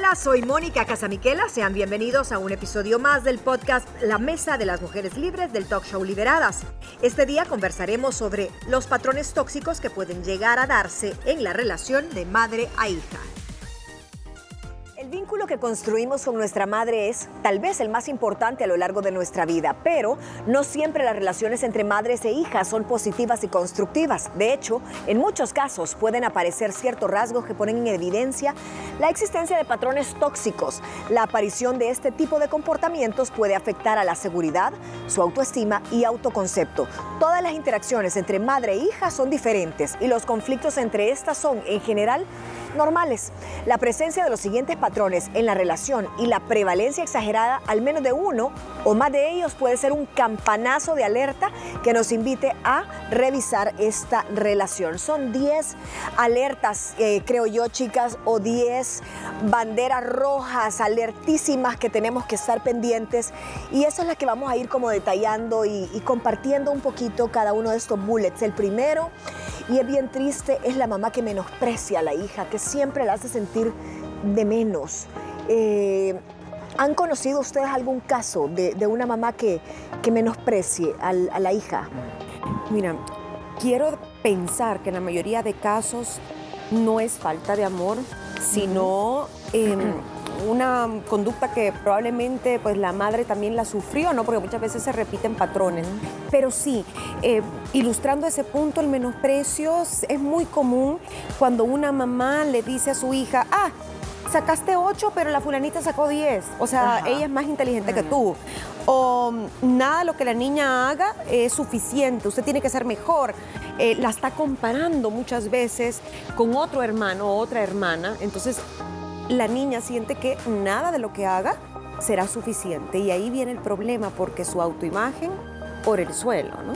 Hola, soy Mónica Casamiquela. Sean bienvenidos a un episodio más del podcast La Mesa de las Mujeres Libres del Talk Show Liberadas. Este día conversaremos sobre los patrones tóxicos que pueden llegar a darse en la relación de madre a hija. Vínculo que construimos con nuestra madre es tal vez el más importante a lo largo de nuestra vida, pero no siempre las relaciones entre madres e hijas son positivas y constructivas. De hecho, en muchos casos pueden aparecer ciertos rasgos que ponen en evidencia la existencia de patrones tóxicos. La aparición de este tipo de comportamientos puede afectar a la seguridad, su autoestima y autoconcepto. Todas las interacciones entre madre e hija son diferentes y los conflictos entre estas son, en general, normales. La presencia de los siguientes patrones en la relación y la prevalencia exagerada, al menos de uno o más de ellos, puede ser un campanazo de alerta que nos invite a revisar esta relación. Son 10 alertas, eh, creo yo, chicas, o 10 banderas rojas, alertísimas que tenemos que estar pendientes. Y eso es la que vamos a ir como detallando y, y compartiendo un poquito cada uno de estos bullets. El primero, y es bien triste, es la mamá que menosprecia a la hija, que siempre la hace sentir de menos. Eh, ¿Han conocido ustedes algún caso de, de una mamá que, que menosprecie a, la hija? Mira, quiero pensar que en la mayoría de casos no es falta de amor, sino em, una conducta que probablemente pues la madre también la sufrió, ¿no? Porque muchas veces se repiten patrones. Pero sí, eh, ilustrando ese punto, el menosprecio es muy común cuando una mamá le dice a su hija, ah, sacaste 8, pero la fulanita sacó 10. O sea, Ajá. ella es más inteligente que tú. O mm, nada de lo que la niña haga es suficiente, usted tiene que ser mejor. Eh, la está comparando muchas veces con otro hermano o otra hermana. Entonces, la niña siente que nada de lo que haga será suficiente. Y ahí viene el problema, porque su autoimagen por el suelo, ¿no?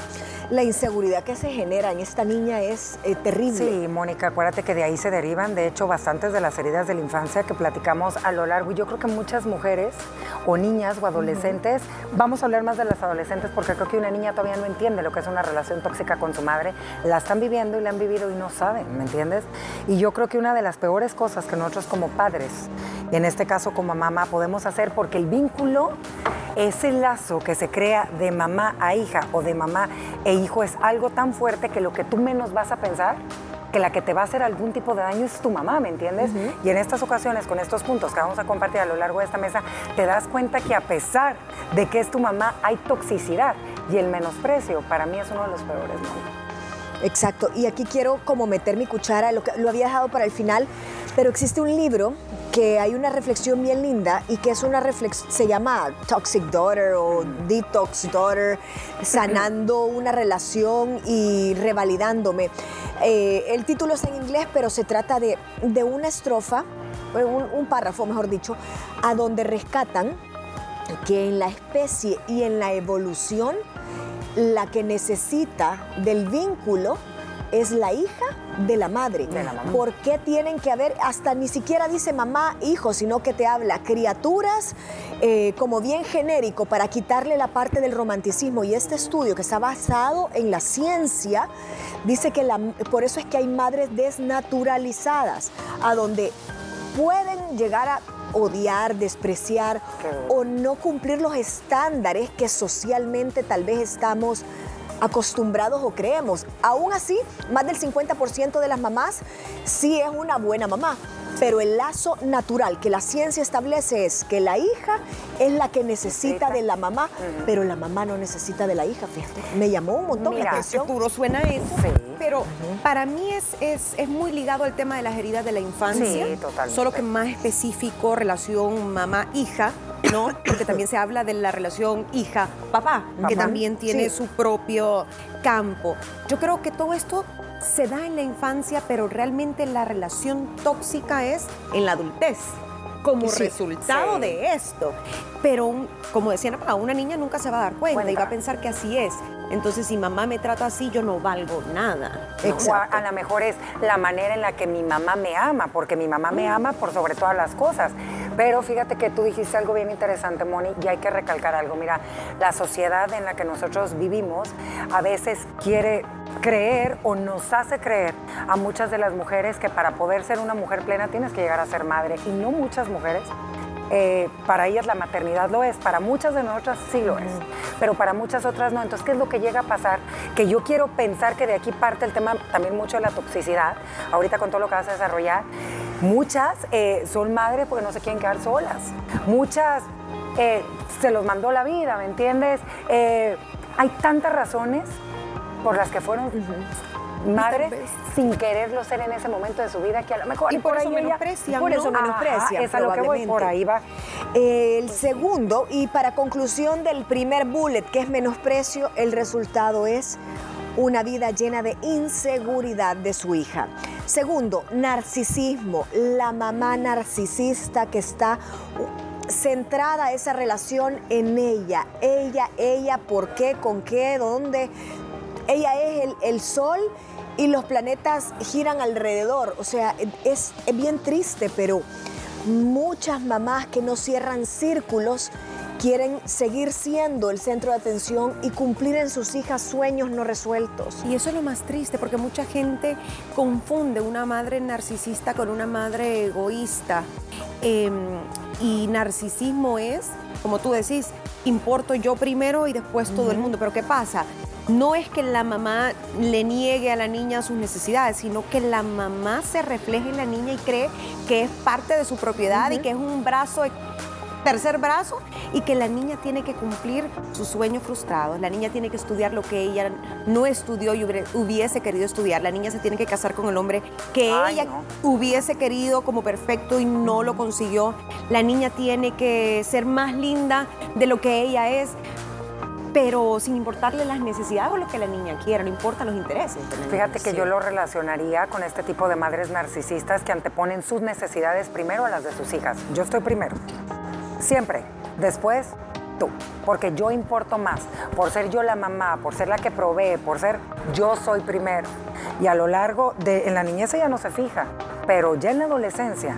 La inseguridad que se genera en esta niña es eh, terrible. Sí, Mónica, acuérdate que de ahí se derivan, de hecho, bastantes de las heridas de la infancia que platicamos a lo largo. Y yo creo que muchas mujeres o niñas o adolescentes, vamos a hablar más de las adolescentes porque creo que una niña todavía no entiende lo que es una relación tóxica con su madre. La están viviendo y la han vivido y no saben, ¿me entiendes? Y yo creo que una de las peores cosas que nosotros como padres, en este caso como mamá, podemos hacer porque el vínculo ese lazo que se crea de mamá a hija o de mamá e hijo es algo tan fuerte que lo que tú menos vas a pensar que la que te va a hacer algún tipo de daño es tu mamá, ¿me entiendes? Y en estas ocasiones, con estos puntos que vamos a compartir a lo largo de esta mesa, te das cuenta que a pesar de que es tu mamá, hay toxicidad y el menosprecio para mí es uno de los peores. ¿no? Exacto. Y aquí quiero como meter mi cuchara, lo, que, lo había dejado para el final, pero existe un libro que hay una reflexión bien linda y que es una reflexión, se llama Toxic Daughter o Detox Daughter, sanando una relación y revalidándome. Eh, el título está en inglés, pero se trata de, de una estrofa, eh, un, un párrafo, mejor dicho, a donde rescatan que en la especie y en la evolución la que necesita del vínculo es la hija de la madre. De la mamá. ¿Por qué tienen que haber, hasta ni siquiera dice mamá, hijo, sino que te habla criaturas eh, como bien genérico para quitarle la parte del romanticismo? Y este estudio que está basado en la ciencia dice que la- por eso es que hay madres desnaturalizadas, a donde pueden llegar a odiar, despreciar Qué o no cumplir los estándares que socialmente tal vez estamos acostumbrados o creemos. Aún así, más del 50% de las mamás sí es una buena mamá, pero el lazo natural que la ciencia establece es que la hija es la que necesita de la mamá, pero la mamá no necesita de la hija, fíjate. Me llamó un montón Mira, la atención. duro suena eso. Sí. Pero para mí es, es, es muy ligado al tema de las heridas de la infancia. Sí, totalmente. Solo que más específico, relación mamá-hija, ¿no? Porque también se habla de la relación hija-papá, que también tiene Sí. su propio campo. Yo creo que todo esto se da en la infancia, pero realmente la relación tóxica es en la adultez. Como Sí, resultado sí. de esto. Pero, como decían, a una niña nunca se va a dar cuenta, y va a pensar que así es. Entonces, si mamá me trata así, yo no valgo nada. a, a lo mejor es la manera en la que mi mamá me ama, porque mi mamá me ama por sobre todas las cosas. Pero fíjate que tú dijiste algo bien interesante, Moni, y hay que recalcar algo. Mira, la sociedad en la que nosotros vivimos a veces quiere creer o nos hace creer a muchas de las mujeres que para poder ser una mujer plena tienes que llegar a ser madre. Y no muchas mujeres eh, para ellas la maternidad lo es, para muchas de nosotras sí lo es, pero para muchas otras no. Entonces, ¿qué es lo que llega a pasar? Que yo quiero pensar que de aquí parte el tema también mucho de la toxicidad, ahorita con todo lo que vas a desarrollar. Muchas eh, son madres porque no se quieren quedar solas. Muchas eh, se los mandó la vida, ¿me entiendes? hay tantas razones por las que fueron madres sin quererlo ser en ese momento de su vida que a lo mejor y por, eso menosprecian por eso menosprecian es a lo que voy por ahí va el segundo y para conclusión del primer bullet que es menosprecio el resultado es una vida llena de inseguridad de su hija. Segundo, narcisismo, la mamá narcisista que está centrada esa relación en ella, ella, ella, por qué, con qué, dónde. Ella es el, el sol y los planetas giran alrededor. O sea, es, bien triste, pero muchas mamás que no cierran círculos quieren seguir siendo el centro de atención y cumplir en sus hijas sueños no resueltos. Y eso es lo más triste, porque mucha gente confunde una madre narcisista con una madre egoísta. Em, y narcisismo es, como tú decís, importo yo primero y después todo el mundo. Pero ¿qué pasa? no es que la mamá le niegue a la niña sus necesidades, sino que la mamá se refleje en la niña y cree que es parte de su propiedad y que es un brazo, tercer brazo, y que la niña tiene que cumplir sus sueños frustrados. La niña tiene que estudiar lo que ella no estudió y hubiese querido estudiar. La niña se tiene que casar con el hombre que ella hubiese querido como perfecto y no lo consiguió. La niña tiene que ser más linda de lo que ella es pero sin importarle las necesidades o lo que la niña quiera, no importa los intereses. Fíjate que yo lo relacionaría con este tipo de madres narcisistas que anteponen sus necesidades primero a las de sus hijas. Yo estoy primero, siempre. Después, tú, porque yo importo más, por ser yo la mamá, por ser la que provee, por ser yo soy primero. Y a lo largo de, en la niñez ella no se fija, pero ya en la adolescencia,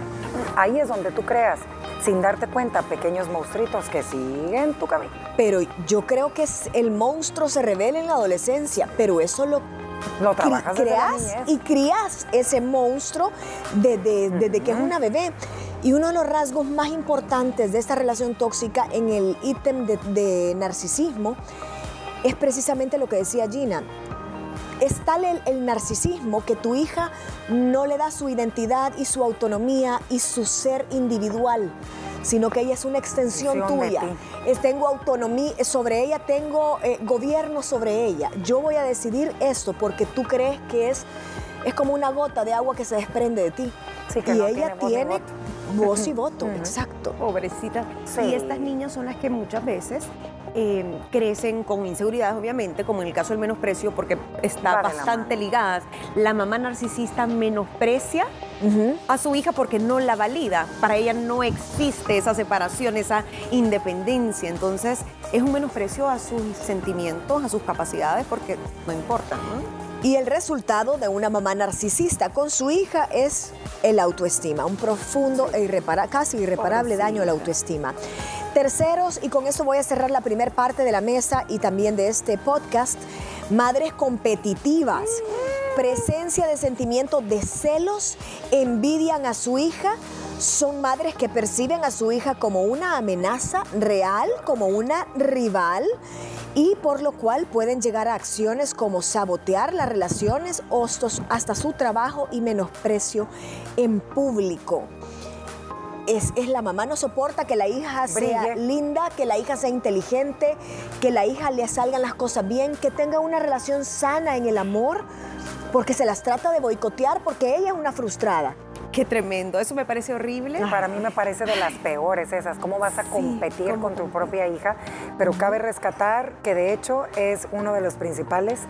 ahí es donde tú creas sin darte cuenta, pequeños monstruitos que siguen tu camino. Pero yo creo que el monstruo se revela en la adolescencia, pero eso lo lo trabajas creas y crías ese monstruo desde, que es una bebé. Y uno de los rasgos más importantes de esta relación tóxica en el ítem de, narcisismo es precisamente lo que decía Gina. Es tal el, narcisismo que tu hija no le da su identidad y su autonomía y su ser individual, sino que ella es una extensión tuya. tengo autonomía sobre ella, tengo eh, gobierno sobre ella. Yo voy a decidir esto porque tú crees que es, es como una gota de agua que se desprende de ti. y ella tiene voz y voto, exacto. Pobrecita. Y estas niñas son las que muchas veces Em, crecen con inseguridades, obviamente, como en el caso del menosprecio, porque está bastante ligada. La mamá narcisista menosprecia a su hija porque no la valida. Para ella no existe esa separación, esa independencia. Entonces, es un menosprecio a sus sentimientos, a sus capacidades, porque no importa. Y el resultado de una mamá narcisista con su hija es el autoestima, un profundo e casi irreparable daño a la autoestima. Terceros, y con eso voy a cerrar la primera parte de la mesa y también de este podcast, madres competitivas, presencia de sentimiento de celos, envidian a su hija, son madres que perciben a su hija como una amenaza real, como una rival y por lo cual pueden llegar a acciones como sabotear las relaciones o hasta su trabajo y menosprecio en público es, la mamá no soporta que la hija sea linda, que la hija sea inteligente, que la hija le salgan las cosas bien, que tenga una relación sana en el amor, porque se las trata de boicotear porque ella es una frustrada. Qué tremendo, eso me parece horrible. Para mí me parece de las peores esas, cómo vas a competir con tu propia hija, pero cabe rescatar que de hecho es uno de los principales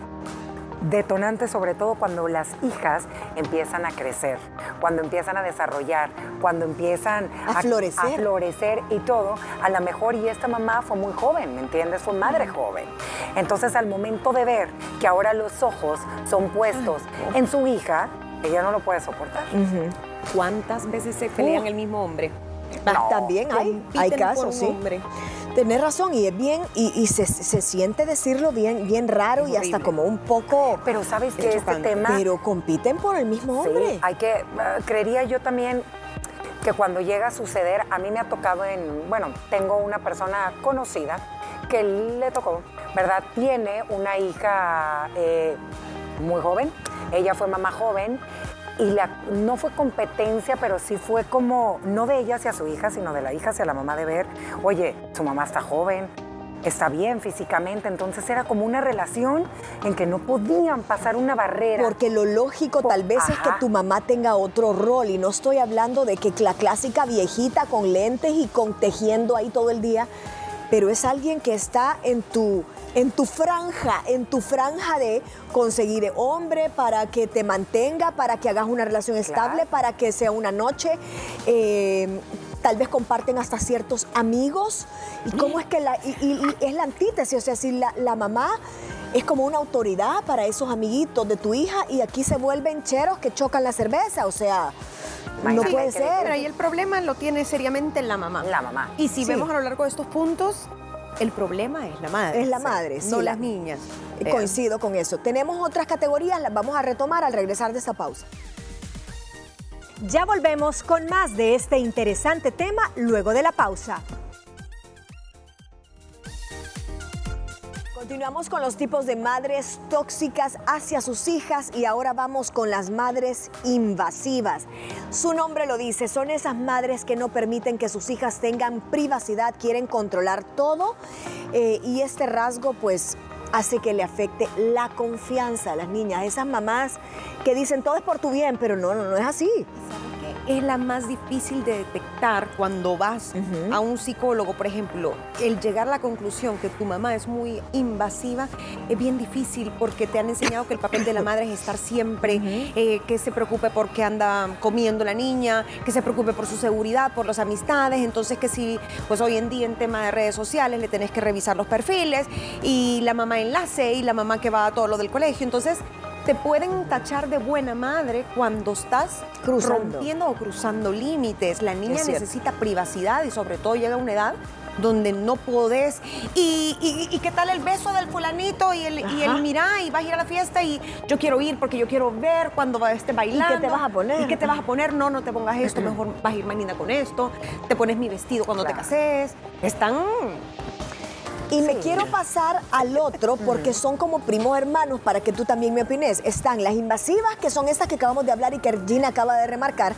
detonante sobre todo cuando las hijas empiezan a crecer, cuando empiezan a desarrollar, cuando empiezan a, florecer. florecer y todo, a lo mejor y esta mamá fue muy joven, ¿me entiendes? Fue madre joven. Entonces al momento de ver que ahora los ojos son puestos en su hija, ella no lo puede soportar. ¿Cuántas veces se pelean el mismo hombre? También hay, hay casos, sí. Tenés razón, y es bien, y, se, siente decirlo bien, bien raro y hasta como un poco. Pero sabes que este tema. Pero compiten por el mismo hombre. hay que. Ah, creería yo también que cuando llega a suceder, a mí me ha tocado en. Bueno, tengo una persona conocida que le tocó, ¿verdad? Tiene una hija eh, muy joven. Ella fue mamá joven y la, no fue competencia, pero sí fue como, no de ella hacia su hija, sino de la hija hacia la mamá de ver, oye, su mamá está joven, está bien físicamente, entonces era como una relación en que no podían pasar una barrera. Porque lo lógico tal vez es que tu mamá tenga otro rol y no estoy hablando de que la clásica viejita con lentes y con tejiendo ahí todo el día, pero es alguien que está en tu en tu franja, en tu franja de conseguir hombre para que te mantenga, para que hagas una relación estable, para que sea una noche. Eh, tal vez comparten hasta ciertos amigos. ¿Y cómo es que la, y, es la antítesis? O sea, si la, mamá es como una autoridad para esos amiguitos de tu hija y aquí se vuelven cheros que chocan la cerveza, o sea... No puede ser. Y el problema lo tiene seriamente la mamá. La mamá. Y si vemos a lo largo de estos puntos, el problema es la madre. Es la madre, sí, no las niñas. Coincido con eso. Tenemos otras categorías, las vamos a retomar al regresar de esta pausa. Ya volvemos con más de este interesante tema luego de la pausa. Continuamos con los tipos de madres tóxicas hacia sus hijas y ahora vamos con las madres invasivas. Su nombre lo dice, son esas madres que no permiten que sus hijas tengan privacidad, quieren controlar todo eh, y este rasgo pues hace que le afecte la confianza a las niñas, esas mamás que dicen todo es por tu bien, pero no, no, no es así es la más difícil de detectar cuando vas a un psicólogo, por ejemplo. El llegar a la conclusión que tu mamá es muy invasiva es bien difícil porque te han enseñado que el papel de la madre es estar siempre, eh, que se preocupe por qué anda comiendo la niña, que se preocupe por su seguridad, por las amistades. Entonces que si, pues hoy en día en tema de redes sociales le tenés que revisar los perfiles y la mamá enlace y la mamá que va a todo lo del colegio. Entonces te pueden tachar de buena madre cuando estás rompiendo o cruzando límites. La niña necesita privacidad y sobre todo llega a una edad donde no podés. Y, qué tal el beso del fulanito y el, y el mirá y vas a ir a la fiesta y yo quiero ir porque yo quiero ver cuando esté bailando. ¿Y qué te vas a poner? ¿Y qué te vas a poner? No, no te pongas esto, mejor vas a ir mañana con esto. Te pones mi vestido cuando te cases. Están y me quiero pasar al otro porque son como primos hermanos para que tú también me opines. Están las invasivas, que son estas que acabamos de hablar y que Gina acaba de remarcar,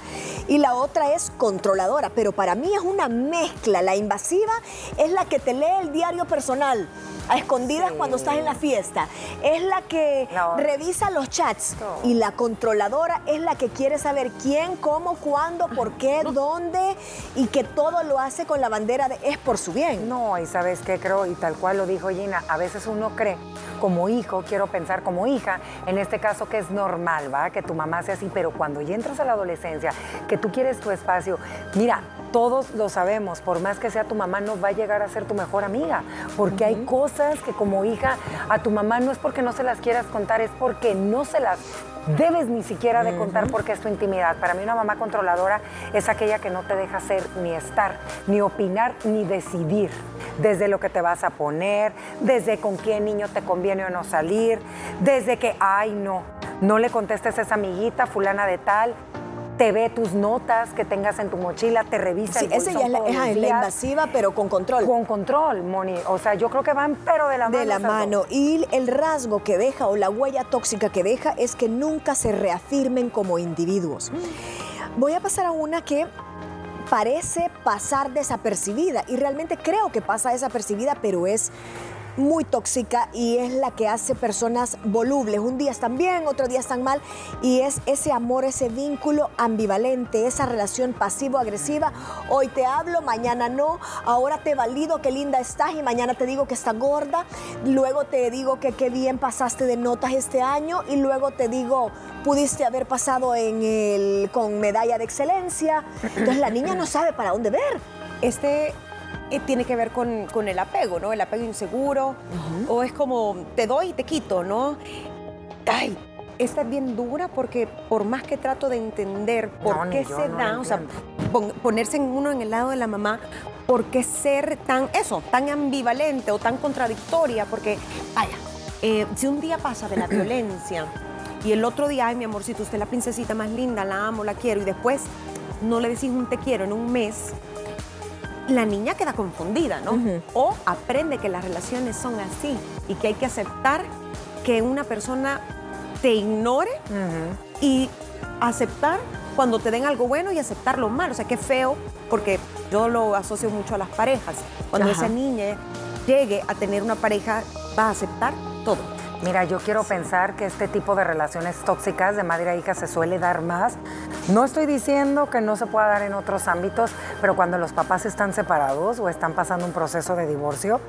y la otra es controladora, pero para mí es una mezcla. La invasiva es la que te lee el diario personal a escondidas cuando estás en la fiesta. Es la que revisa los chats. Y la controladora es la que quiere saber quién, cómo, cuándo, por qué, dónde y que todo lo hace con la bandera de es por su bien. No, y sabes qué creo, y tal cual lo dijo Gina, a veces uno cree como hijo, quiero pensar como hija, en este caso que es normal, ¿va? Que tu mamá sea así, pero cuando ya entras a la adolescencia, que tú quieres tu espacio, mira, todos lo sabemos, por más que sea tu mamá, no va a llegar a ser tu mejor amiga, porque hay cosas que como hija a tu mamá no es porque no se las quieras contar, es porque no se las debes ni siquiera de contar porque es tu intimidad. Para mí una mamá controladora es aquella que no te deja ser ni estar, ni opinar, ni decidir. Desde lo que te vas a poner, desde con quién niño te conviene o no salir, desde que, ay no, no le contestes a esa amiguita fulana de tal, te ve tus notas que tengas en tu mochila, te revisa sí, el esa ya es la, invasiva, pero con control. Con control, Moni. O sea, yo creo que van, pero de la mano. De la mano. Y el rasgo que deja o la huella tóxica que deja es que nunca se reafirmen como individuos. Voy a pasar a una que parece pasar desapercibida y realmente creo que pasa desapercibida, pero es muy tóxica y es la que hace personas volubles. Un día están bien, otro día están mal y es ese amor, ese vínculo ambivalente, esa relación pasivo-agresiva. Hoy te hablo, mañana no, ahora te valido qué linda estás y mañana te digo que estás gorda, luego te digo que qué bien pasaste de notas este año y luego te digo pudiste haber pasado en el, con medalla de excelencia. Entonces la niña no sabe para dónde ver. Este eh, tiene que ver con, el apego, ¿no? El apego inseguro. O es como, te doy y te quito, ¿no? Ay, esta es bien dura porque por más que trato de entender por No, qué se no da, o sea, pon- ponerse en uno en el lado de la mamá, por qué ser tan, eso, tan ambivalente o tan contradictoria, porque, vaya, eh, si un día pasa de la violencia y el otro día, ay, mi amorcito, usted es la princesita más linda, la amo, la quiero, y después no le decís un te quiero en un mes, la niña queda confundida, ¿no? O aprende que las relaciones son así y que hay que aceptar que una persona te ignore y aceptar cuando te den algo bueno y aceptar lo malo. O sea, qué feo, porque yo lo asocio mucho a las parejas. Cuando Ajá. esa niña llegue a tener una pareja, va a aceptar todo. Mira, yo quiero pensar que este tipo de relaciones tóxicas de madre a hija se suele dar más. No estoy diciendo que no se pueda dar en otros ámbitos, pero cuando los papás están separados o están pasando un proceso de divorcio,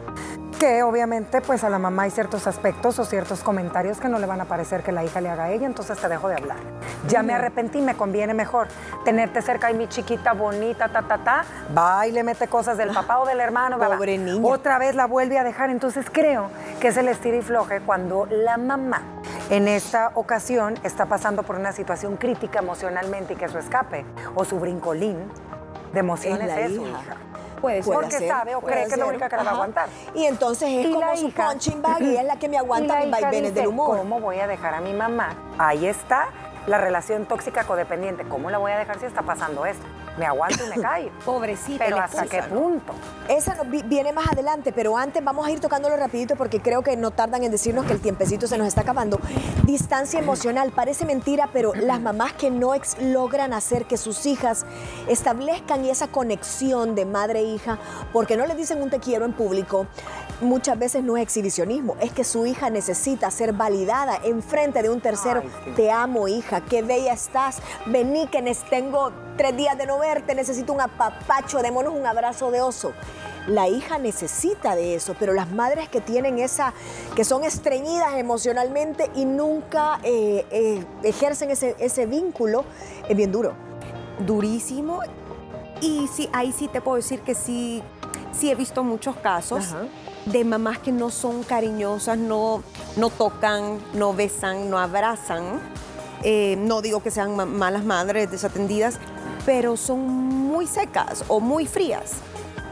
que obviamente pues a la mamá hay ciertos aspectos o ciertos comentarios que no le van a parecer que la hija le haga a ella, entonces te dejo de hablar. Ya me arrepentí, me conviene mejor tenerte cerca y mi chiquita bonita, ta, ta, ta, va y le mete cosas del papá o del hermano. Pobre niña. Otra vez la vuelve a dejar, entonces creo que es el estira y floje cuando la mamá en esta ocasión está pasando por una situación crítica emocionalmente y que su escape o su brincolín de emociones la es, su hija. Puede ser. Porque sabe o cree que es la única que la va a aguantar. Y entonces es Y como su hija- punching bag y es la que me aguanta mis vaivenes del humor. ¿Cómo voy a dejar a mi mamá? Ahí está la relación tóxica codependiente. ¿Cómo la voy a dejar si está pasando esto? Me aguanto y me callo. Pobrecita, Pero ¿hasta qué punto? Esa no- vi- viene más adelante, pero antes vamos a ir tocándolo rapidito porque creo que no tardan en decirnos que el tiempecito se nos está acabando. Distancia emocional, parece mentira, pero las mamás que no ex- logran hacer que sus hijas establezcan esa conexión de madre e hija, porque no le dicen un te quiero en público, muchas veces no es exhibicionismo, es que su hija necesita ser validada en frente de un tercero. Ay, sí. Te amo, hija, qué bella estás. Vení, que tengo tres días de no verte, necesito un apapacho, démonos un abrazo de oso. La hija necesita de eso, pero las madres que tienen esa, que son estreñidas emocionalmente y nunca eh, eh, ejercen ese, ese vínculo, es bien duro. durísimo. Y sí, ahí sí te puedo decir que sí, sí he visto muchos casos Ajá. De mamás que no son cariñosas, no, no tocan, no besan, no abrazan. Eh, no digo que sean ma- malas madres desatendidas, pero son muy secas o muy frías.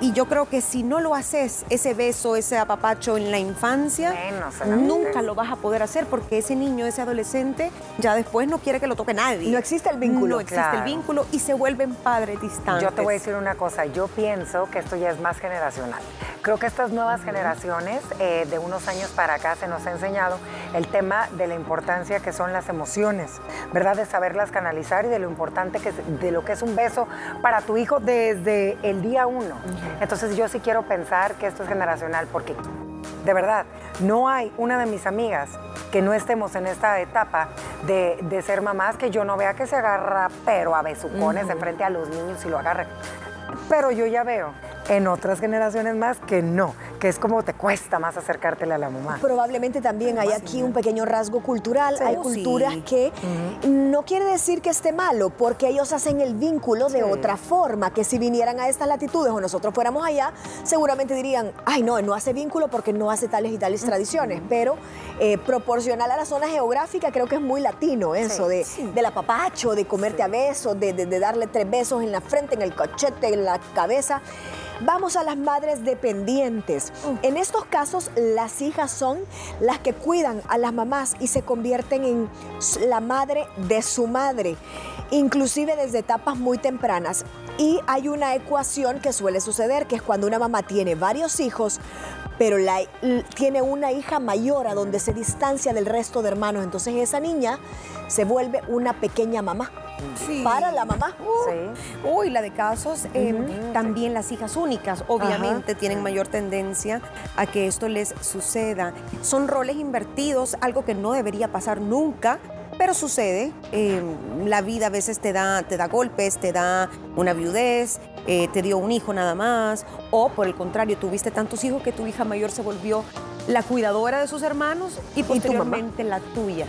Y yo creo que si no lo haces, ese beso, ese apapacho en la infancia, Menos nunca lo vas a poder hacer porque ese niño, ese adolescente, ya después no quiere que lo toque nadie. No existe el vínculo. No existe Claro. el vínculo y se vuelven padres distantes. Yo te voy a decir una cosa, yo pienso que esto ya es más generacional. Creo que estas nuevas generaciones, eh, de unos años para acá, se nos ha enseñado el tema de la importancia que son las emociones, ¿verdad? De saberlas canalizar y de lo importante que es- de lo que es un beso para tu hijo desde el día uno. Entonces yo sí quiero pensar que esto es generacional porque de verdad, no hay una de mis amigas que no estemos en esta etapa de, de ser mamás que yo no vea que se agarra, pero a besucones enfrente a los niños y lo agarre. Pero yo ya veo en otras generaciones más que no, que es como te cuesta más acercártela a la mamá. Probablemente también hay aquí un pequeño rasgo cultural. Sí. hay culturas sí. que no quiere decir que esté malo, porque ellos hacen el vínculo de otra forma, que si vinieran a estas latitudes o nosotros fuéramos allá, seguramente dirían, ay no, no hace vínculo porque no hace tales y tales tradiciones, pero eh, proporcional a la zona geográfica creo que es muy latino eso, de, del apapacho, de comerte a besos, de, de- de darle tres besos en la frente, en el cachete, en la cabeza. Vamos a las madres dependientes. En estos casos, las hijas son las que cuidan a las mamás y se convierten en la madre de su madre, inclusive desde etapas muy tempranas. Y hay una ecuación que suele suceder, que es cuando una mamá tiene varios hijos, pero la- tiene una hija mayor a donde se distancia del resto de hermanos. Entonces esa niña se vuelve una pequeña mamá Sí. para la mamá. Sí. Uy, la de casos, eh, también las hijas únicas, obviamente, tienen mayor tendencia a que esto les suceda. Son roles invertidos, algo que no debería pasar nunca, pero sucede. Eh, la vida a veces te da, te da golpes, te da una viudez, eh, te dio un hijo nada más, o por el contrario, tuviste tantos hijos que tu hija mayor se volvió la cuidadora de sus hermanos y mamá? posteriormente la tuya.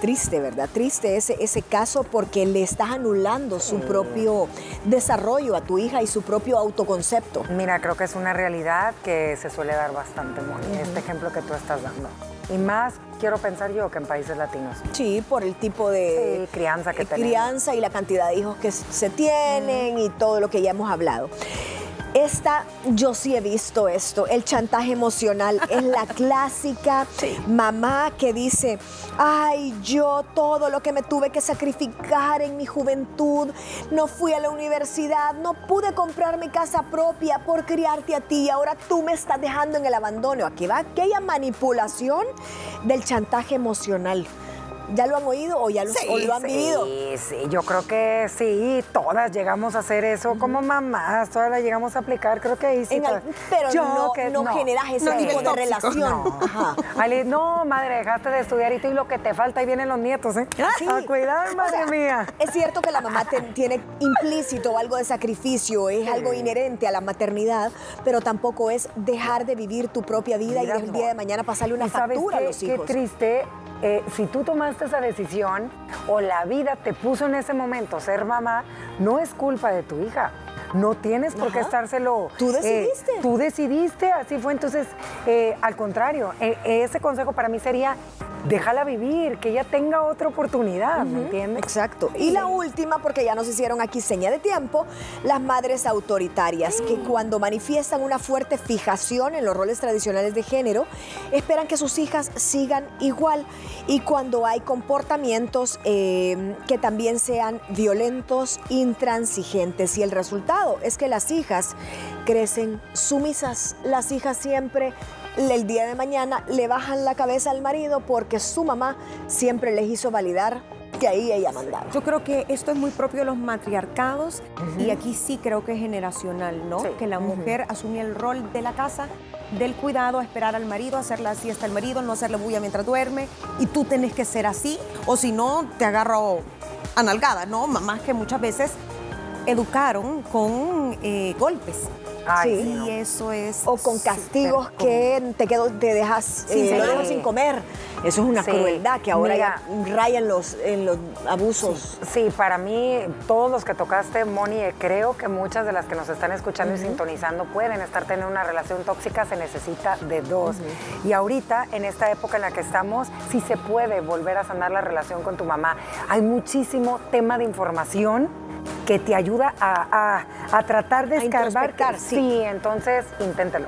Triste, ¿verdad? Triste ese, ese caso porque le estás anulando su propio desarrollo a tu hija y su propio autoconcepto. Mira, creo que es una realidad que se suele dar bastante, Moni, este ejemplo que tú estás dando. Y más quiero pensar yo que en países latinos. Sí, por el tipo de crianza que eh, tenemos. crianza y la cantidad de hijos que se tienen y todo lo que ya hemos hablado. Esta, yo sí he visto esto, el chantaje emocional. Es la clásica mamá que dice, ay, yo todo lo que me tuve que sacrificar en mi juventud, no fui a la universidad, no pude comprar mi casa propia por criarte a ti y ahora tú me estás dejando en el abandono. Aquí va aquella manipulación del chantaje emocional. ¿Ya lo han oído o ya lo, o lo han sí, vivido? Sí, yo creo que sí, todas llegamos a hacer eso como mamás, todas la llegamos a aplicar, creo que ahí sí. En al- pero Yo no, que no generas ese No, tipo de relación. No. Ajá. Ale, no, madre, dejaste de estudiar y tú y lo que te falta, ahí vienen los nietos, ¿eh? Sí. A cuidar, madre O sea, mía. Es cierto que la mamá te- tiene implícito algo de sacrificio, es algo inherente a la maternidad, pero tampoco es dejar de vivir tu propia vida y Mira, el día de mañana pasarle una ¿Y factura a qué? los Qué hijos. triste. Eh, si tú tomaste esa decisión o la vida te puso en ese momento ser mamá, no es culpa de tu hija. No tienes por qué Ajá. estárselo. Tú eh, decidiste. tú decidiste, así fue. Entonces, eh, al contrario, eh, ese consejo para mí sería: déjala vivir, que ella tenga otra oportunidad, ¿me entiendes? Exacto. Y la última, porque ya nos hicieron aquí seña de tiempo, las madres autoritarias, que cuando manifiestan una fuerte fijación en los roles tradicionales de género, esperan que sus hijas sigan igual. Y cuando hay comportamientos que también sean violentos, intransigentes. Y el resultado es que las hijas crecen sumisas. Las hijas siempre el día de mañana le bajan la cabeza al marido porque su mamá siempre les hizo validar que ahí ella mandaba. Yo creo que esto es muy propio de los matriarcados y aquí sí creo que es generacional, ¿no? Sí. Que la mujer asumía el rol de la casa, del cuidado, esperar al marido, hacer la siesta al marido, no hacerle bulla mientras duerme y tú tenés que ser así o si no te agarro a nalgada, ¿no? Mamás que muchas veces educaron con eh, golpes. Ay, Sí. Y eso es... O con castigos que te, quedo, te dejas, Sí, eh, lo dejas sin comer. Eso es una Sí. crueldad que ahora Mira. ya rayan los, en los abusos. Sí, para mí, todos los que tocaste, Moni, eh, creo que muchas de las que nos están escuchando y sintonizando pueden estar teniendo una relación tóxica, se necesita de dos. Y ahorita, en esta época en la que estamos, sí se puede volver a sanar la relación con tu mamá. Hay muchísimo tema de información que te ayuda a, a- a tratar de escarbar. sí. sí, entonces inténtelo.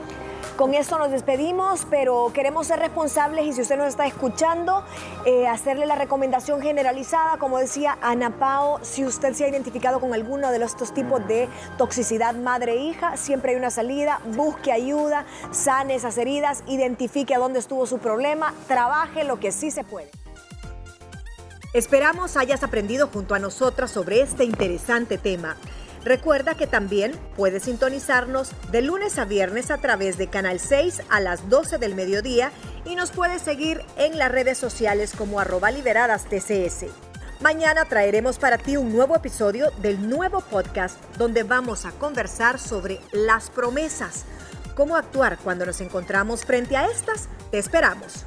Con esto nos despedimos, pero queremos ser responsables y si usted nos está escuchando, eh, hacerle la recomendación generalizada, como decía Ana Pao, si usted se ha identificado con alguno de estos tipos de toxicidad madre-hija, siempre hay una salida, busque ayuda, sane esas heridas, identifique a dónde estuvo su problema, trabaje lo que sí se puede. Esperamos hayas aprendido junto a nosotras sobre este interesante tema. Recuerda que también puedes sintonizarnos de lunes a viernes a través de Canal 6 a las 12 del mediodía y nos puedes seguir en las redes sociales como arroba liberadas TCS. Mañana traeremos para ti un nuevo episodio del nuevo podcast donde vamos a conversar sobre las promesas. ¿Cómo actuar cuando nos encontramos frente a estas? Te esperamos.